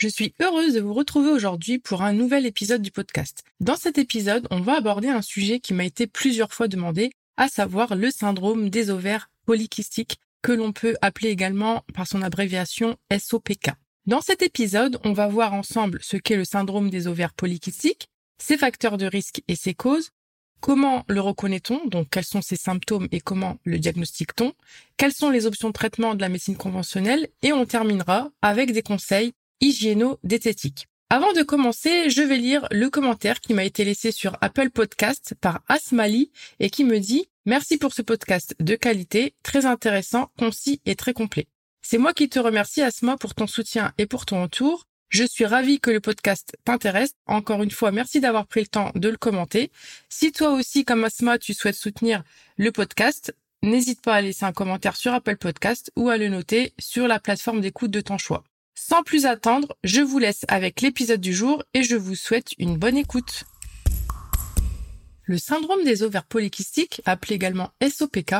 Je suis heureuse de vous retrouver aujourd'hui pour un nouvel épisode du podcast. Dans cet épisode, on va aborder un sujet qui m'a été plusieurs fois demandé, à savoir le syndrome des ovaires polykystiques, que l'on peut appeler également par son abréviation SOPK. Dans cet épisode, on va voir ensemble ce qu'est le syndrome des ovaires polykystiques, ses facteurs de risque et ses causes, comment le reconnaît-on, donc quels sont ses symptômes et comment le diagnostique-t-on, quelles sont les options de traitement de la médecine conventionnelle, et on terminera avec des conseils hygiéno-diététique. Avant de commencer, je vais lire le commentaire qui m'a été laissé sur Apple Podcast par Asmali et qui me dit Merci pour ce podcast de qualité, très intéressant, concis et très complet. C'est moi qui te remercie Asma pour ton soutien et pour ton retour. Je suis ravie que le podcast t'intéresse. Encore une fois, merci d'avoir pris le temps de le commenter. Si toi aussi, comme Asma, tu souhaites soutenir le podcast, n'hésite pas à laisser un commentaire sur Apple Podcast ou à le noter sur la plateforme d'écoute de ton choix. Sans plus attendre, je vous laisse avec l'épisode du jour et je vous souhaite une bonne écoute. Le syndrome des ovaires polykystiques, appelé également SOPK,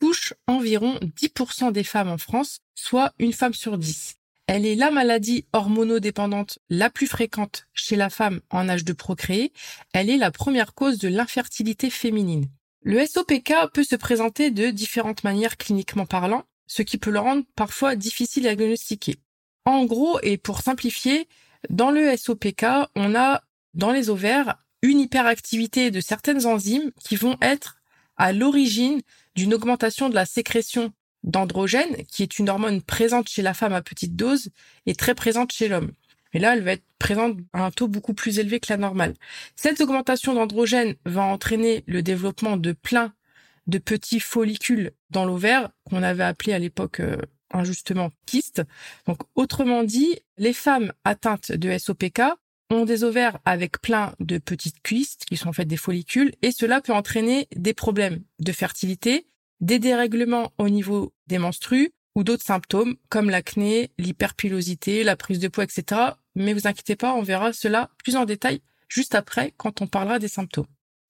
touche environ 10% des femmes en France, soit une femme sur 10. Elle est la maladie hormonodépendante la plus fréquente chez la femme en âge de procréer. Elle est la première cause de l'infertilité féminine. Le SOPK peut se présenter de différentes manières cliniquement parlant, ce qui peut le rendre parfois difficile à diagnostiquer. En gros, et pour simplifier, dans le SOPK, on a dans les ovaires une hyperactivité de certaines enzymes qui vont être à l'origine d'une augmentation de la sécrétion d'androgène, qui est une hormone présente chez la femme à petite dose et très présente chez l'homme. Et là, elle va être présente à un taux beaucoup plus élevé que la normale. Cette augmentation d'androgène va entraîner le développement de plein de petits follicules dans l'ovaire qu'on avait appelé à l'époque euh, injustement kyste. Donc autrement dit, les femmes atteintes de SOPK ont des ovaires avec plein de petites kystes qui sont en fait des follicules et cela peut entraîner des problèmes de fertilité, des dérèglements au niveau des menstrues ou d'autres symptômes comme l'acné, l'hyperpilosité, la prise de poids, etc. Mais vous inquiétez pas, on verra cela plus en détail juste après quand on parlera des symptômes.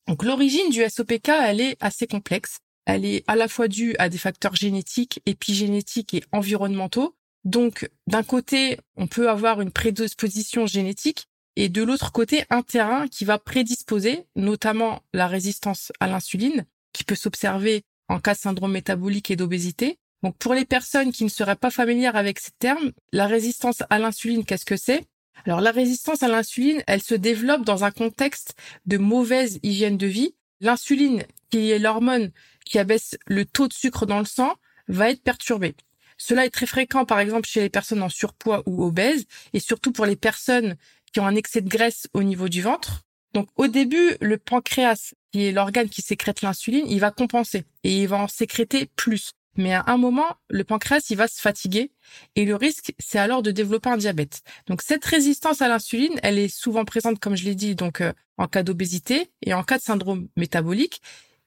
Donc l'origine du SOPK, elle est assez complexe elle est à la fois due à des facteurs génétiques, épigénétiques et environnementaux. Donc, d'un côté, on peut avoir une prédisposition génétique et de l'autre côté, un terrain qui va prédisposer, notamment la résistance à l'insuline, qui peut s'observer en cas de syndrome métabolique et d'obésité. Donc, pour les personnes qui ne seraient pas familières avec ces termes, la résistance à l'insuline, qu'est-ce que c'est? Alors, la résistance à l'insuline, elle se développe dans un contexte de mauvaise hygiène de vie. L'insuline, qui est l'hormone qui abaisse le taux de sucre dans le sang va être perturbé. Cela est très fréquent, par exemple, chez les personnes en surpoids ou obèses, et surtout pour les personnes qui ont un excès de graisse au niveau du ventre. Donc, au début, le pancréas, qui est l'organe qui sécrète l'insuline, il va compenser et il va en sécréter plus. Mais à un moment, le pancréas, il va se fatiguer et le risque, c'est alors de développer un diabète. Donc, cette résistance à l'insuline, elle est souvent présente, comme je l'ai dit, donc euh, en cas d'obésité et en cas de syndrome métabolique.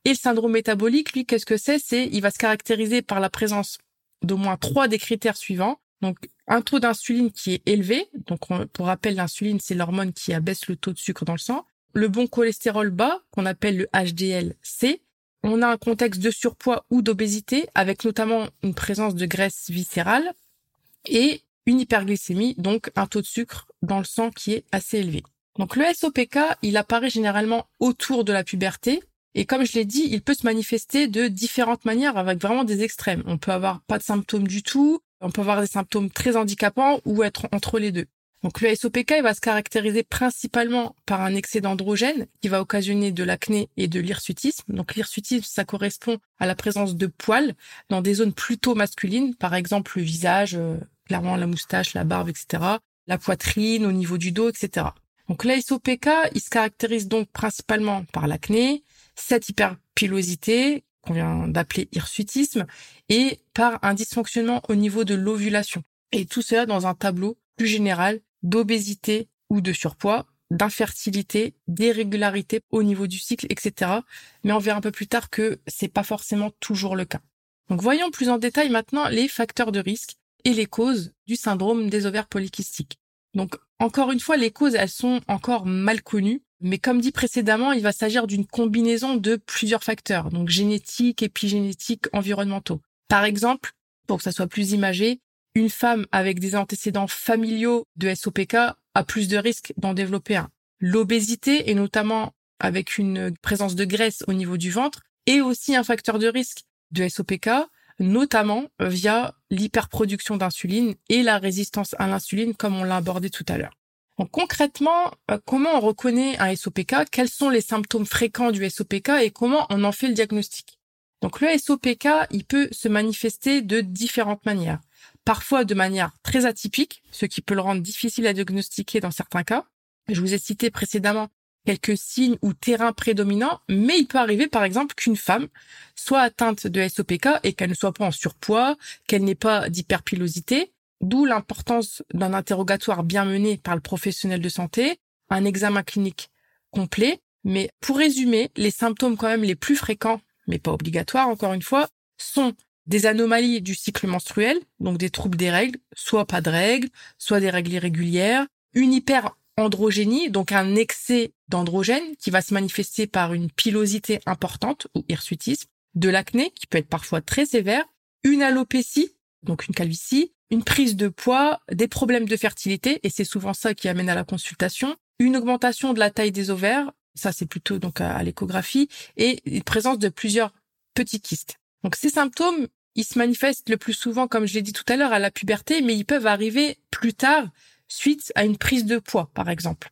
Et le syndrome métabolique, lui, qu'est-ce que c'est? C'est il va se caractériser par la présence d'au moins trois des critères suivants. Donc un taux d'insuline qui est élevé. Donc pour rappel, l'insuline c'est l'hormone qui abaisse le taux de sucre dans le sang. Le bon cholestérol bas qu'on appelle le HDL-C. On a un contexte de surpoids ou d'obésité avec notamment une présence de graisse viscérale et une hyperglycémie, donc un taux de sucre dans le sang qui est assez élevé. Donc le SOPK, il apparaît généralement autour de la puberté et comme je l'ai dit, il peut se manifester de différentes manières avec vraiment des extrêmes. On peut avoir pas de symptômes du tout, on peut avoir des symptômes très handicapants ou être entre les deux. Donc le SOPK va se caractériser principalement par un excès d'androgène qui va occasionner de l'acné et de l'hirsutisme. Donc l'hirsutisme, ça correspond à la présence de poils dans des zones plutôt masculines, par exemple le visage, euh, clairement la moustache, la barbe, etc., la poitrine, au niveau du dos, etc. Donc l'ASOPK, il se caractérise donc principalement par l'acné, cette hyperpilosité qu'on vient d'appeler hirsutisme et par un dysfonctionnement au niveau de l'ovulation. Et tout cela dans un tableau plus général d'obésité ou de surpoids, d'infertilité, d'irrégularité au niveau du cycle, etc. Mais on verra un peu plus tard que c'est pas forcément toujours le cas. Donc voyons plus en détail maintenant les facteurs de risque et les causes du syndrome des ovaires polykystiques. Donc encore une fois, les causes, elles sont encore mal connues, mais comme dit précédemment, il va s'agir d'une combinaison de plusieurs facteurs, donc génétiques, épigénétiques, environnementaux. Par exemple, pour que ça soit plus imagé, une femme avec des antécédents familiaux de SOPK a plus de risques d'en développer un. L'obésité, et notamment avec une présence de graisse au niveau du ventre, est aussi un facteur de risque de SOPK, notamment via l'hyperproduction d'insuline et la résistance à l'insuline, comme on l'a abordé tout à l'heure. Donc concrètement, euh, comment on reconnaît un SOPK Quels sont les symptômes fréquents du SOPK et comment on en fait le diagnostic? Donc le SOPK, il peut se manifester de différentes manières. Parfois de manière très atypique, ce qui peut le rendre difficile à diagnostiquer dans certains cas. Je vous ai cité précédemment quelques signes ou terrains prédominants, mais il peut arriver par exemple qu'une femme soit atteinte de SOPK et qu'elle ne soit pas en surpoids, qu'elle n'ait pas d'hyperpilosité, d'où l'importance d'un interrogatoire bien mené par le professionnel de santé, un examen clinique complet. Mais pour résumer, les symptômes quand même les plus fréquents, mais pas obligatoires encore une fois, sont des anomalies du cycle menstruel, donc des troubles des règles, soit pas de règles, soit des règles irrégulières, une hyperandrogénie, donc un excès d'androgène qui va se manifester par une pilosité importante ou hirsutisme, de l'acné qui peut être parfois très sévère, une alopécie, donc une calvitie, une prise de poids, des problèmes de fertilité, et c'est souvent ça qui amène à la consultation, une augmentation de la taille des ovaires, ça c'est plutôt donc à, l'échographie, et une présence de plusieurs petits kystes. Donc ces symptômes, ils se manifestent le plus souvent, comme je l'ai dit tout à l'heure, à la puberté, mais ils peuvent arriver plus tard suite à une prise de poids, par exemple.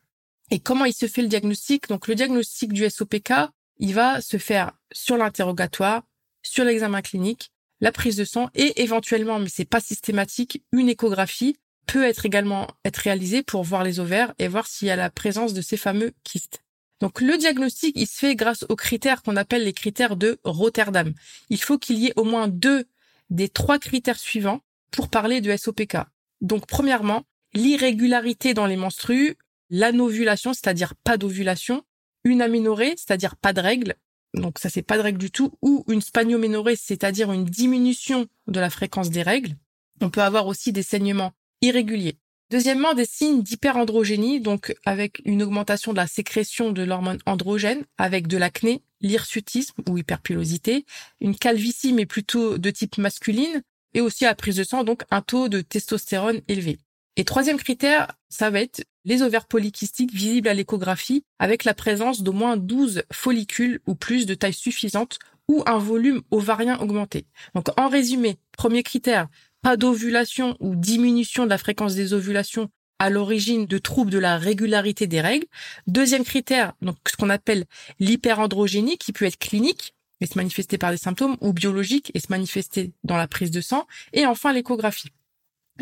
Et comment il se fait le diagnostic? Donc le diagnostic du SOPK, il va se faire sur l'interrogatoire, sur l'examen clinique, la prise de sang et éventuellement, mais c'est pas systématique, une échographie peut être également être réalisée pour voir les ovaires et voir s'il y a la présence de ces fameux kystes. Donc le diagnostic, il se fait grâce aux critères qu'on appelle les critères de Rotterdam. Il faut qu'il y ait au moins deux des trois critères suivants pour parler de SOPK. Donc premièrement, l'irrégularité dans les menstrues, l'anovulation, c'est-à-dire pas d'ovulation, une aménorrhée, c'est-à-dire pas de règles, donc ça c'est pas de règle du tout, ou une spanioménorrhée, c'est-à-dire une diminution de la fréquence des règles. On peut avoir aussi des saignements irréguliers. Deuxièmement, des signes d'hyperandrogénie, donc avec une augmentation de la sécrétion de l'hormone androgène, avec de l'acné, l'hirsutisme ou hyperpilosité, une calvitie mais plutôt de type masculine, et aussi à prise de sang, donc un taux de testostérone élevé. Et troisième critère, ça va être les ovaires polykystiques visibles à l'échographie avec la présence d'au moins 12 follicules ou plus de taille suffisante ou un volume ovarien augmenté. Donc en résumé, premier critère, pas d'ovulation ou diminution de la fréquence des ovulations à l'origine de troubles de la régularité des règles. Deuxième critère, donc ce qu'on appelle l'hyperandrogénie qui peut être clinique et se manifester par des symptômes ou biologique et se manifester dans la prise de sang. Et enfin l'échographie.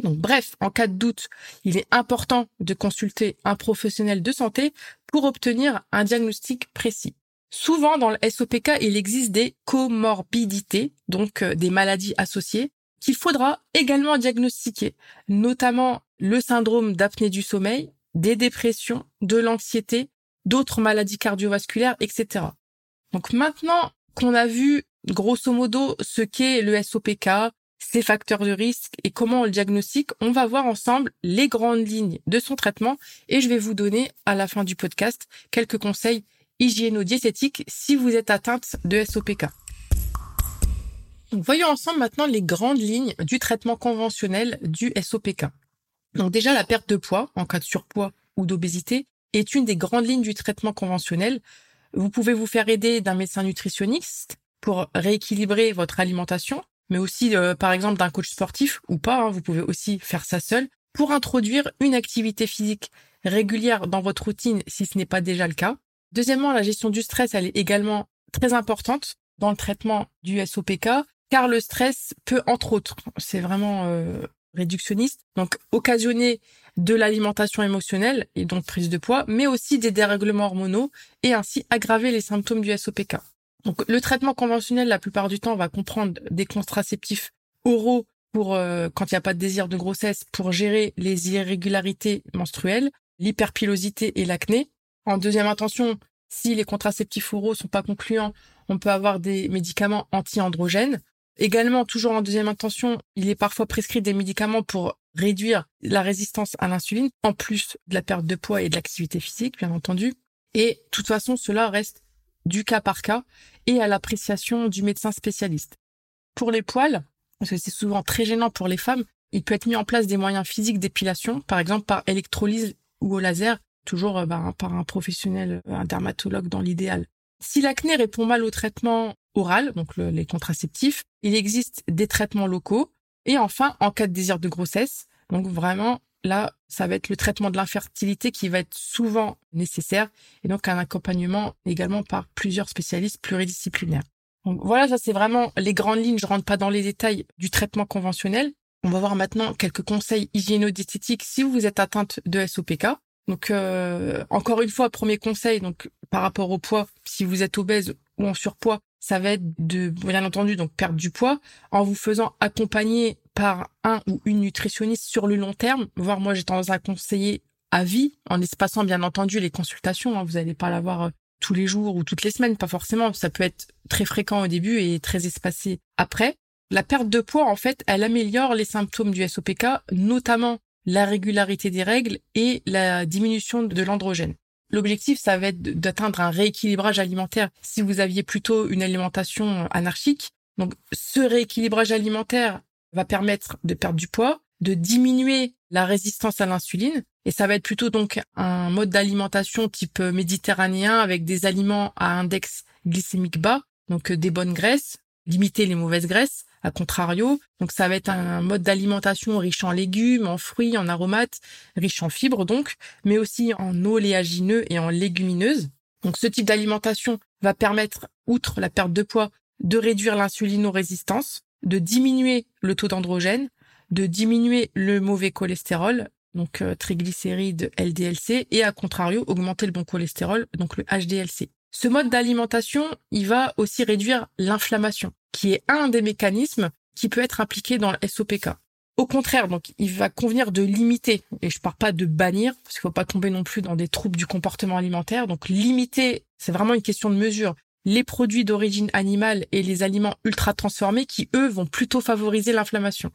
Donc bref, en cas de doute, il est important de consulter un professionnel de santé pour obtenir un diagnostic précis. Souvent dans le SOPK, il existe des comorbidités, donc euh, des maladies associées, qu'il faudra également diagnostiquer, notamment le syndrome d'apnée du sommeil, des dépressions, de l'anxiété, d'autres maladies cardiovasculaires, etc. Donc maintenant qu'on a vu grosso modo ce qu'est le SOPK, ses facteurs de risque et comment on le diagnostique, on va voir ensemble les grandes lignes de son traitement et je vais vous donner à la fin du podcast quelques conseils hygiéno-diététiques si vous êtes atteinte de SOPK. voyons ensemble maintenant les grandes lignes du traitement conventionnel du SOPK. Donc déjà la perte de poids en cas de surpoids ou d'obésité est une des grandes lignes du traitement conventionnel. Vous pouvez vous faire aider d'un médecin nutritionniste pour rééquilibrer votre alimentation mais aussi euh, par exemple d'un coach sportif ou pas, hein, vous pouvez aussi faire ça seul, pour introduire une activité physique régulière dans votre routine si ce n'est pas déjà le cas. Deuxièmement, la gestion du stress, elle est également très importante dans le traitement du SOPK, car le stress peut, entre autres, c'est vraiment euh, réductionniste, donc occasionner de l'alimentation émotionnelle et donc prise de poids, mais aussi des dérèglements hormonaux et ainsi aggraver les symptômes du SOPK. Donc, le traitement conventionnel, la plupart du temps, va comprendre des contraceptifs oraux pour euh, quand il n'y a pas de désir de grossesse pour gérer les irrégularités menstruelles, l'hyperpilosité et l'acné. En deuxième intention, si les contraceptifs oraux sont pas concluants, on peut avoir des médicaments anti-androgènes. Également, toujours en deuxième intention, il est parfois prescrit des médicaments pour réduire la résistance à l'insuline, en plus de la perte de poids et de l'activité physique, bien entendu. Et de toute façon, cela reste du cas par cas et à l'appréciation du médecin spécialiste. Pour les poils, parce que c'est souvent très gênant pour les femmes, il peut être mis en place des moyens physiques d'épilation, par exemple par électrolyse ou au laser, toujours euh, bah, par un professionnel, euh, un dermatologue dans l'idéal. Si l'acné répond mal au traitement oral, donc les contraceptifs, il existe des traitements locaux. Et enfin, en cas de désir de grossesse, donc vraiment là, ça va être le traitement de l'infertilité qui va être souvent nécessaire et donc un accompagnement également par plusieurs spécialistes pluridisciplinaires. Donc voilà, ça c'est vraiment les grandes lignes. Je rentre pas dans les détails du traitement conventionnel. On va voir maintenant quelques conseils hygiéno-diététiques si vous êtes atteinte de SOPK. Donc euh, encore une fois, premier conseil, donc par rapport au poids, si vous êtes obèse ou en surpoids, ça va être de bien entendu donc perdre du poids en vous faisant accompagner par un ou une nutritionniste sur le long terme. Voire moi, j'ai tendance à conseiller à vie, en espacant bien entendu les consultations. Hein. Vous n'allez pas l'avoir euh, tous les jours ou toutes les semaines, pas forcément. Ça peut être très fréquent au début et très espacé après. La perte de poids, en fait, elle améliore les symptômes du SOPK, notamment la régularité des règles et la diminution de l'androgène. L'objectif, ça va être d'atteindre un rééquilibrage alimentaire si vous aviez plutôt une alimentation anarchique. Donc, ce rééquilibrage alimentaire va permettre de perdre du poids, de diminuer la résistance à l'insuline. Et ça va être plutôt donc un mode d'alimentation type méditerranéen avec des aliments à index glycémique bas, donc des bonnes graisses, limiter les mauvaises graisses, à contrario. Donc ça va être un mode d'alimentation riche en légumes, en fruits, en aromates, riche en fibres donc, mais aussi en oléagineux et en légumineuses. Donc ce type d'alimentation va permettre, outre la perte de poids, de réduire l'insulinorésistance, de diminuer le taux d'androgène, de diminuer le mauvais cholestérol, donc euh, triglycérides LDLC, et à contrario, augmenter le bon cholestérol, donc le HDLC. Ce mode d'alimentation, il va aussi réduire l'inflammation, qui est un des mécanismes qui peut être impliqué dans le SOPK. Au contraire, donc, il va convenir de limiter, et je parle pas de bannir, parce qu'il faut pas tomber non plus dans des troubles du comportement alimentaire. Donc, limiter, c'est vraiment une question de mesure les produits d'origine animale et les aliments ultra transformés qui, eux, vont plutôt favoriser l'inflammation.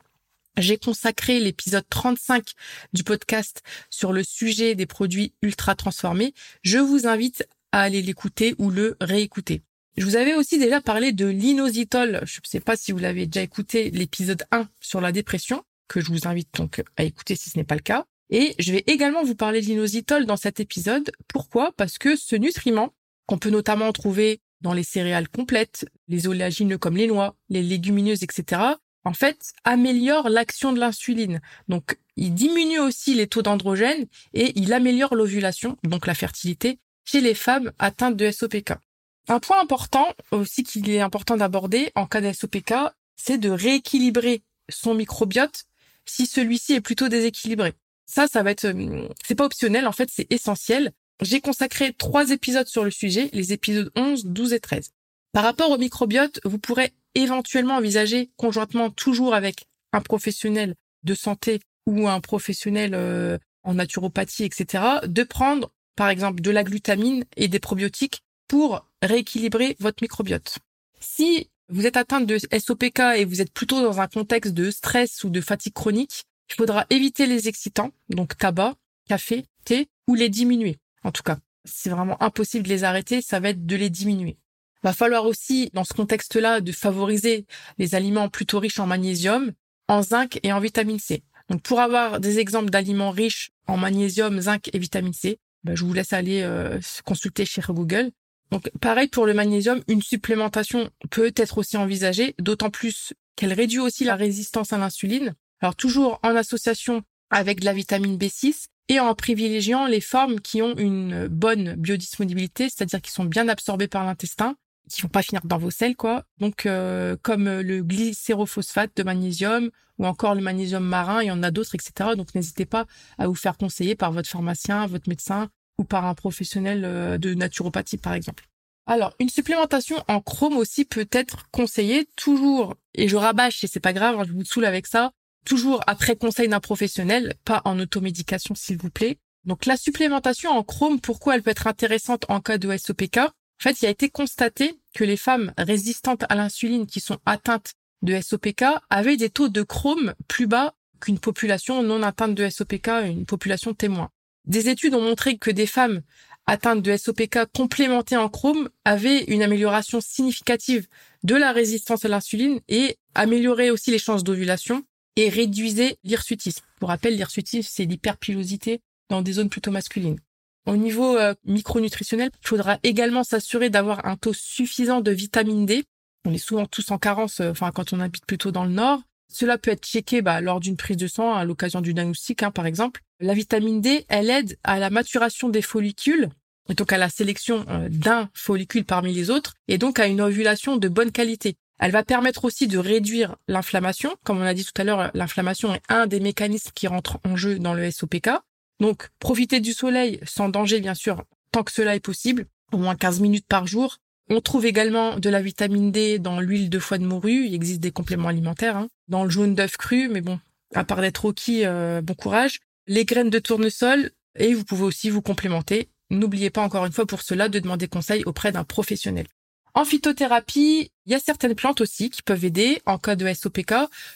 J'ai consacré l'épisode 35 du podcast sur le sujet des produits ultra transformés. Je vous invite à aller l'écouter ou le réécouter. Je vous avais aussi déjà parlé de l'inositol. Je ne sais pas si vous l'avez déjà écouté, l'épisode 1 sur la dépression, que je vous invite donc à écouter si ce n'est pas le cas. Et je vais également vous parler de l'inositol dans cet épisode. Pourquoi? Parce que ce nutriment, qu'on peut notamment trouver dans les céréales complètes, les oléagineux comme les noix, les légumineuses, etc., en fait, améliore l'action de l'insuline. Donc, il diminue aussi les taux d'androgène et il améliore l'ovulation, donc la fertilité, chez les femmes atteintes de SOPK. Un point important aussi qu'il est important d'aborder en cas de SOPK, c'est de rééquilibrer son microbiote si celui-ci est plutôt déséquilibré. Ça, ça va être, hum, c'est pas optionnel, en fait, c'est essentiel. J'ai consacré trois épisodes sur le sujet, les épisodes 11, 12 et 13. Par rapport au microbiote, vous pourrez éventuellement envisager conjointement toujours avec un professionnel de santé ou un professionnel euh, en naturopathie, etc., de prendre par exemple de la glutamine et des probiotiques pour rééquilibrer votre microbiote. Si vous êtes atteinte de SOPK et vous êtes plutôt dans un contexte de stress ou de fatigue chronique, il faudra éviter les excitants, donc tabac, café, thé, ou les diminuer en tout cas. C'est vraiment impossible de les arrêter, ça va être de les diminuer. Va falloir aussi, dans ce contexte-là, de favoriser les aliments plutôt riches en magnésium, en zinc et en vitamine C. Donc, pour avoir des exemples d'aliments riches en magnésium, zinc et vitamine C, ben, je vous laisse aller euh, consulter chez Google. Donc, pareil pour le magnésium, une supplémentation peut être aussi envisagée, d'autant plus qu'elle réduit aussi la résistance à l'insuline. Alors, toujours en association avec de la vitamine B6 et en privilégiant les formes qui ont une bonne biodisponibilité, c'est-à-dire qui sont bien absorbées par l'intestin, qui vont pas finir dans vos selles, quoi. Donc, euh, comme le glycérophosphate de magnésium ou encore le magnésium marin, il y en a d'autres, etc. Donc, n'hésitez pas à vous faire conseiller par votre pharmacien, votre médecin ou par un professionnel euh, de naturopathie, par exemple. Alors, une supplémentation en chrome aussi peut être conseillée toujours, et je rabâche et c'est pas grave, hein, je vous saoule avec ça, toujours après conseil d'un professionnel, pas en automédication s'il vous plaît. Donc la supplémentation en chrome, pourquoi elle peut être intéressante en cas de SOPK En fait, il a été constaté que les femmes résistantes à l'insuline qui sont atteintes de SOPK avaient des taux de chrome plus bas qu'une population non atteinte de SOPK, une population témoin. Des études ont montré que des femmes atteintes de SOPK complémentées en chrome avaient une amélioration significative de la résistance à l'insuline et amélioraient aussi les chances d'ovulation et réduisaient l'hirsutisme. Pour rappel, l'hirsutisme, c'est l'hyperpilosité dans des zones plutôt masculines. Au niveau euh, micronutritionnel, il faudra également s'assurer d'avoir un taux suffisant de vitamine D. On est souvent tous en carence, euh, quand on habite plutôt dans le nord. Cela peut être checké bah, lors d'une prise de sang, à l'occasion du diagnostic, hein, par exemple. La vitamine D, elle aide à la maturation des follicules, et donc à la sélection euh, d'un follicule parmi les autres, et donc à une ovulation de bonne qualité. Elle va permettre aussi de réduire l'inflammation. Comme on a dit tout à l'heure, l'inflammation est un des mécanismes qui rentre en jeu dans le SOPK. Donc, profiter du soleil sans danger, bien sûr, tant que cela est possible, au moins 15 minutes par jour. On trouve également de la vitamine D dans l'huile de foie de morue. Il existe des compléments alimentaires. Hein. Dans le jaune d'œuf cru, mais bon, à part d'être rocky, euh, bon courage. Les graines de tournesol, et vous pouvez aussi vous complémenter. N'oubliez pas encore une fois pour cela de demander conseil auprès d'un professionnel. En phytothérapie, il y a certaines plantes aussi qui peuvent aider en cas de SOPK.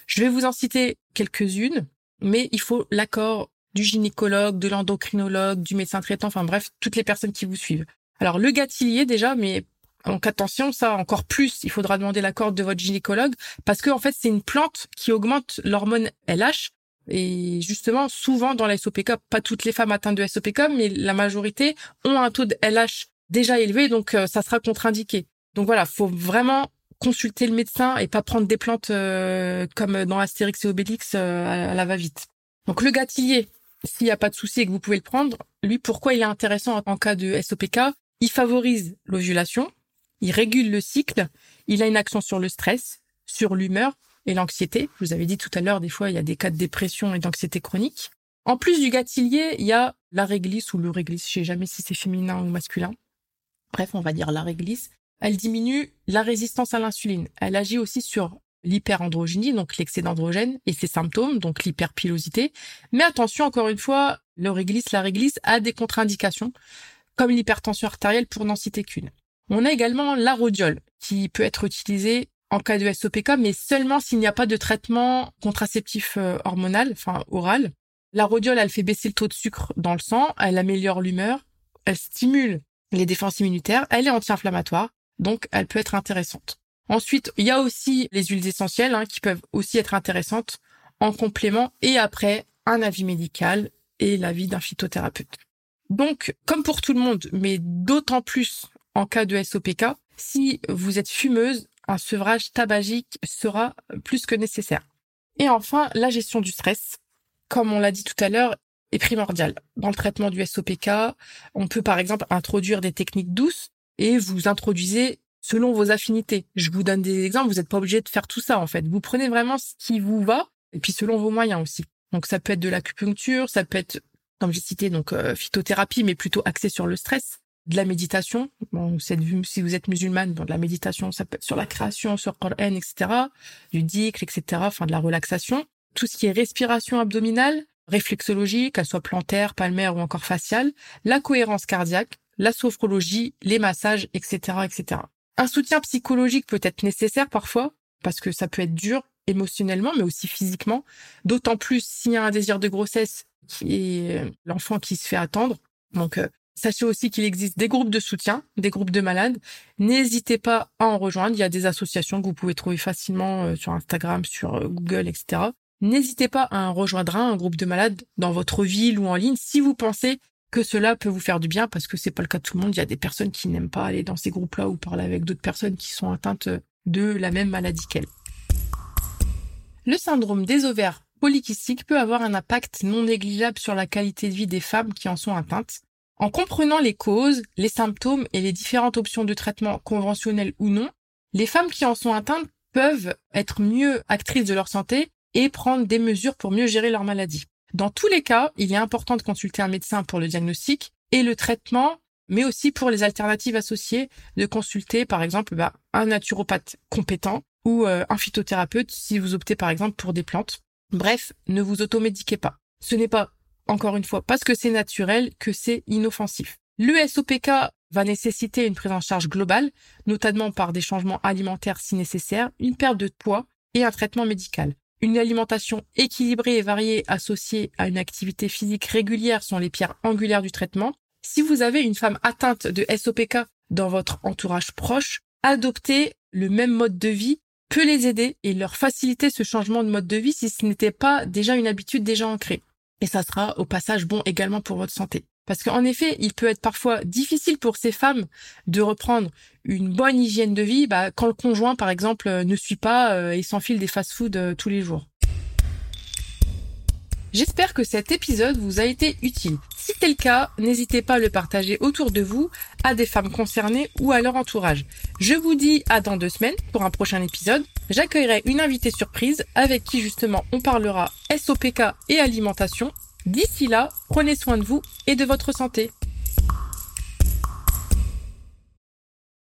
Je vais vous en citer quelques-unes, mais il faut l'accord du gynécologue, de l'endocrinologue, du médecin traitant, enfin bref, toutes les personnes qui vous suivent. Alors le gâtillier déjà, mais donc attention, ça encore plus, il faudra demander l'accord de votre gynécologue parce que en fait c'est une plante qui augmente l'hormone LH et justement souvent dans la SOPK, pas toutes les femmes atteintes de SOPK, mais la majorité ont un taux de LH déjà élevé, donc euh, ça sera contre-indiqué. Donc voilà, faut vraiment consulter le médecin et pas prendre des plantes euh, comme dans Astérix et Obélix euh, à la va-vite. Donc le gâtillier, s'il n'y a pas de souci et que vous pouvez le prendre, lui, pourquoi il est intéressant en cas de SOPK Il favorise l'ovulation, il régule le cycle, il a une action sur le stress, sur l'humeur et l'anxiété. Je vous avais dit tout à l'heure, des fois, il y a des cas de dépression et d'anxiété chronique. En plus du gâtillier, il y a la réglisse ou le réglisse, je sais jamais si c'est féminin ou masculin. Bref, on va dire la réglisse. Elle diminue la résistance à l'insuline. Elle agit aussi sur l'hyperandrogynie, donc l'excès d'androgène, et ses symptômes, donc l'hyperpilosité. Mais attention, encore une fois, le réglisse, la réglisse a des contre-indications, comme l'hypertension artérielle pour n'en citer qu'une. On a également la rhodiole, qui peut être utilisée en cas de SOPK, mais seulement s'il n'y a pas de traitement contraceptif euh, hormonal, enfin oral. La rhodiole, elle fait baisser le taux de sucre dans le sang, elle améliore l'humeur, elle stimule les défenses immunitaires, elle est anti-inflammatoire, donc elle peut être intéressante. Ensuite, il y a aussi les huiles essentielles hein, qui peuvent aussi être intéressantes en complément et après un avis médical et l'avis d'un phytothérapeute. Donc, comme pour tout le monde, mais d'autant plus en cas de SOPK, si vous êtes fumeuse, un sevrage tabagique sera plus que nécessaire. Et enfin, la gestion du stress, comme on l'a dit tout à l'heure, est primordiale. Dans le traitement du SOPK, on peut par exemple introduire des techniques douces et vous introduisez selon vos affinités. Je vous donne des exemples, vous n'êtes pas obligé de faire tout ça en fait. Vous prenez vraiment ce qui vous va et puis selon vos moyens aussi. Donc ça peut être de l'acupuncture, ça peut être comme j'ai cité donc euh, phytothérapie mais plutôt axé sur le stress, de la méditation. Bon, si vous êtes musulmane, bon, de la méditation, ça peut être sur la création, sur Coran, etc. Du dhikr, etc. Enfin de la relaxation. Tout ce qui est respiration abdominale, réflexologie, qu'elle soit plantaire, palmaire ou encore faciale, la cohérence cardiaque, la sophrologie, les massages, etc., etc. Un soutien psychologique peut être nécessaire parfois, parce que ça peut être dur émotionnellement, mais aussi physiquement. D'autant plus s'il y a un désir de grossesse qui est l'enfant qui se fait attendre. Donc, euh, sachez aussi qu'il existe des groupes de soutien, des groupes de malades. N'hésitez pas à en rejoindre. Il y a des associations que vous pouvez trouver facilement euh, sur Instagram, sur euh, Google, etc. N'hésitez pas à en rejoindre un, un groupe de malades dans votre ville ou en ligne si vous pensez que cela peut vous faire du bien parce que c'est pas le cas de tout le monde. Il y a des personnes qui n'aiment pas aller dans ces groupes-là ou parler avec d'autres personnes qui sont atteintes de la même maladie qu'elles. Le syndrome des ovaires polykystiques peut avoir un impact non négligeable sur la qualité de vie des femmes qui en sont atteintes. En comprenant les causes, les symptômes et les différentes options de traitement conventionnels ou non, les femmes qui en sont atteintes peuvent être mieux actrices de leur santé et prendre des mesures pour mieux gérer leur maladie. Dans tous les cas, il est important de consulter un médecin pour le diagnostic et le traitement mais aussi pour les alternatives associées de consulter par exemple bah, un naturopathe compétent ou euh, un phytothérapeute si vous optez par exemple pour des plantes. Bref, ne vous automédiquez pas. Ce n'est pas, encore une fois, parce que c'est naturel que c'est inoffensif. Le SOPK va nécessiter une prise en charge globale, notamment par des changements alimentaires si nécessaire, une perte de poids et un traitement médical. Une alimentation équilibrée et variée associée à une activité physique régulière sont les pierres angulaires du traitement. Si vous avez une femme atteinte de SOPK dans votre entourage proche, adopter le même mode de vie peut les aider et leur faciliter ce changement de mode de vie si ce n'était pas déjà une habitude déjà ancrée. Et ça sera au passage bon également pour votre santé. Parce qu'en effet, il peut être parfois difficile pour ces femmes de reprendre une bonne hygiène de vie bah, quand le conjoint, par exemple, ne suit pas euh, et s'enfile des fast-foods euh, tous les jours. J'espère que cet épisode vous a été utile. Si c'est le cas, n'hésitez pas à le partager autour de vous, à des femmes concernées ou à leur entourage. Je vous dis à dans deux semaines pour un prochain épisode. J'accueillerai une invitée surprise avec qui justement on parlera SOPK et alimentation D'ici là, prenez soin de vous et de votre santé.